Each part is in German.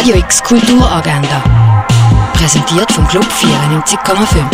Radio X Kulturagenda. Präsentiert vom Club 94,5.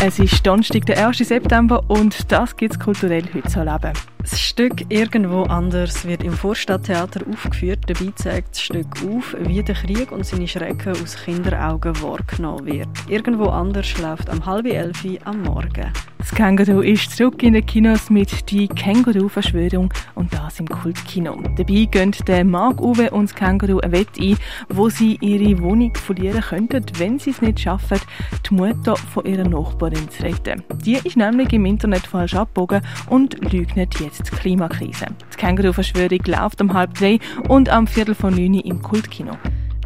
Es ist Donnerstag, der 1. September und das gibt es kulturell heute zu erleben. Das Stück Irgendwo anders wird im Vorstadttheater aufgeführt. Dabei zeigt das Stück auf, wie der Krieg und seine Schrecken aus Kinderaugen wahrgenommen wird. Irgendwo anders läuft am halb elf am Morgen. Das Känguru ist zurück in den Kinos mit «Die Känguru-Verschwörung» und das im Kultkino. Dabei gehen der Marc Uwe und das Känguru eine Wette ein, wo sie ihre Wohnung verlieren könnten, wenn sie es nicht schaffen, die Mutter von ihrer Nachbarin zu retten. Die ist nämlich im Internet falsch abgebogen und leugnet jetzt die Klimakrise. Die Känguru-Verschwörung läuft um halb drei und am Viertel von neun im Kultkino.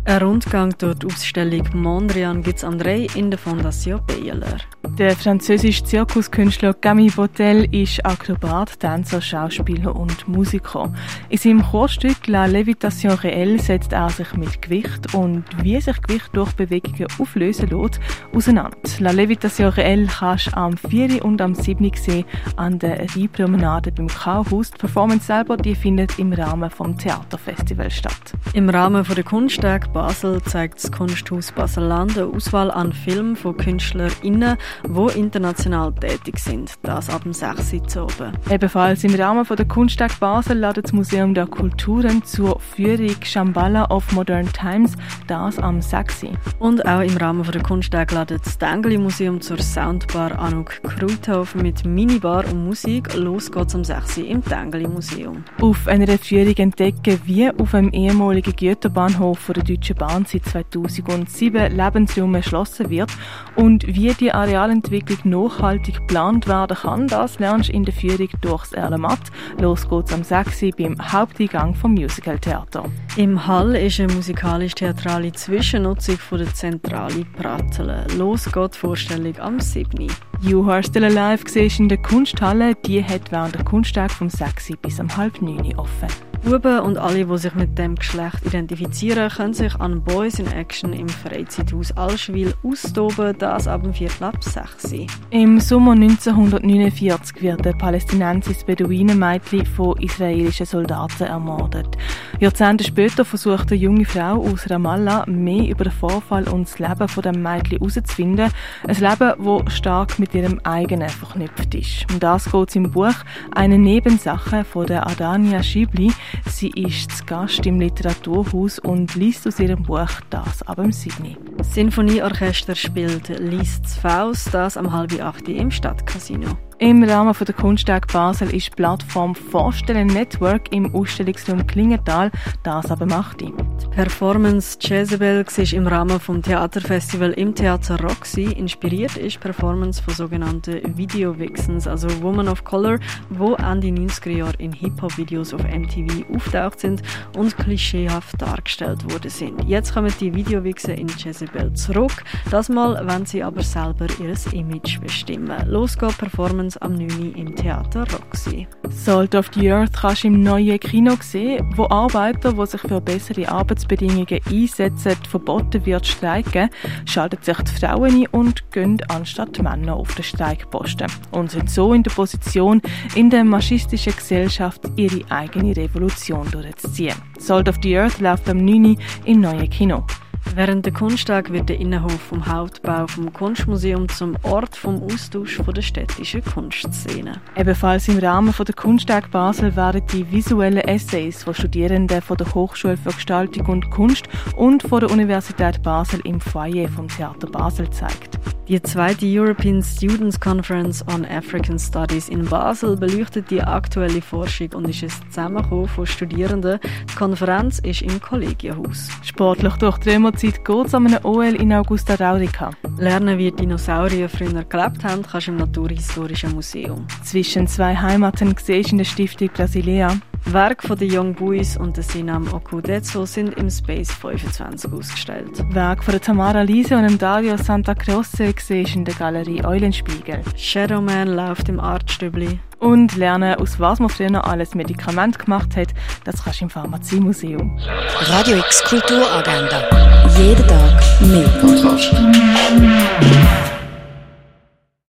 Ein Rundgang durch die Ausstellung Mondrian gibt es am 3 in der Fondation Baylor. Der französische Zirkuskünstler Camille Botel ist Akrobat, Tänzer, Schauspieler und Musiker. In seinem Chorstück La Levitation Réelle setzt er sich mit Gewicht und wie sich Gewicht durch Bewegungen auflösen lässt, auseinander. La Levitation Réelle kannst du am 4. und am 7. sehen an der Rheinpromenade beim Kauhaus. Die Performance selber die findet im Rahmen des Theaterfestivals statt. Im Rahmen der Kunsttage Basel zeigt das Kunsthaus Baselland eine Auswahl an Filmen von KünstlerInnen, die international tätig sind. Das ab dem 6. Uhr oben. Ebenfalls im Rahmen der Kunsttag Basel ladet das Museum der Kulturen zur Führung Shambhala of Modern Times, das am 6. Und auch im Rahmen der Kunsttag ladet das Dengeli Museum zur Soundbar Anuk Kruthof mit Minibar und Musik. Los geht's am 6. im Dengeli Museum. Auf einer Führung entdecken, wie auf einem ehemaligen Güterbahnhof der Deutschen Bahn seit 2007 Lebensraum erschlossen wird und wie die Arealentwicklung nachhaltig geplant werden kann, das lernst du in der Führung durchs Erlenmatt. Los geht's am 6. beim Haupteingang vom Musicaltheater. Im Hall ist eine musikalisch-theatrale Zwischennutzung von der Zentrale Prattelen. Los geht die Vorstellung am 7. You Are Still Alive siehst in der Kunsthalle. Die hat während der Kunsttag vom 6. bis um halb 9 offen. Buben und alle, die sich mit dem Geschlecht identifizieren, können sich an Boys in Action im Freizeithaus Allschwil austoben, das ab dem Viertel ab 6 Im Sommer 1949 wird ein palästinensisches Beduinenmädchen von israelischen Soldaten ermordet. Jahrzehnte später versucht eine junge Frau aus Ramallah mehr über den Vorfall und das Leben von dem Mädchen herauszufinden. Ein Leben, das stark mit ihrem eigenen verknüpft ist. Um das geht es im Buch «Eine Nebensache» von der Adania Schibli. Sie ist zu Gast im Literaturhaus und liest aus ihrem Buch «Das ab dem Sydney». Sinfonieorchester spielt «Liest Faust», das am halb acht im Stadtcasino. Im Rahmen der Kunsttag Basel ist die Plattform Vorstellen Network im Ausstellungsraum Klingenthal, das aber macht die. Performance Jezebel war im Rahmen des Theaterfestival im Theater Roxy. Inspiriert ist Performance von sogenannten Video Vixens, also Women of Color, wo Ende 90er Jahre in Hip-Hop-Videos auf MTV auftaucht sind und klischeehaft dargestellt worden sind. Jetzt kommen die Video Vixen in Jezebel zurück. Das mal wenn sie aber selber ihr Image bestimmen. Los geht Performance Performance am 9. im Theater Roxy. Salt of the Earth kannst du im neuen Kino sehen, wo Arbeiter, die sich für bessere Arbeitsbedingungen einsetzen, verboten wird streiken, schalten sich die Frauen ein und gehen anstatt Männer auf den Streikposten und sind so in der Position, in der maschistischen Gesellschaft ihre eigene Revolution durchzuziehen. Salt of the Earth läuft am 9. im neuen Kino. Während der Kunsttag wird der Innenhof vom Hauptbau vom Kunstmuseum zum Ort vom Austausch von der städtischen Kunstszene. Ebenfalls im Rahmen von der Kunsttag Basel werden die visuellen Essays von Studierenden von der Hochschule für Gestaltung und Kunst und von der Universität Basel im Foyer vom Theater Basel gezeigt. Die zweite European Students Conference on African Studies in Basel beleuchtet die aktuelle Forschung und ist ein Zusammenkommen von Studierenden. Die Konferenz ist im Kollegienhaus. Sportlich durch die Römerzeit geht es an einem OL in Augusta Raurica. Lernen, wie Dinosaurier früher gelebt haben, kannst du im Naturhistorischen Museum. Zwischen zwei Heimaten siehst du in der Stiftung Brasilea. Werke von den Young Boys und der Sinam Okudetsu sind im Space 25 ausgestellt. Werke von der Tamara Lise und dem Dario Santa Croce siehst in der Galerie Eulenspiegel. Shadowman läuft im Artstübli. Und lernen, aus was man früher alles Medikament gemacht hat, das kannst du im Pharmaziemuseum. Radio X Kulturagenda. Jeden Tag mehr. Kontrast.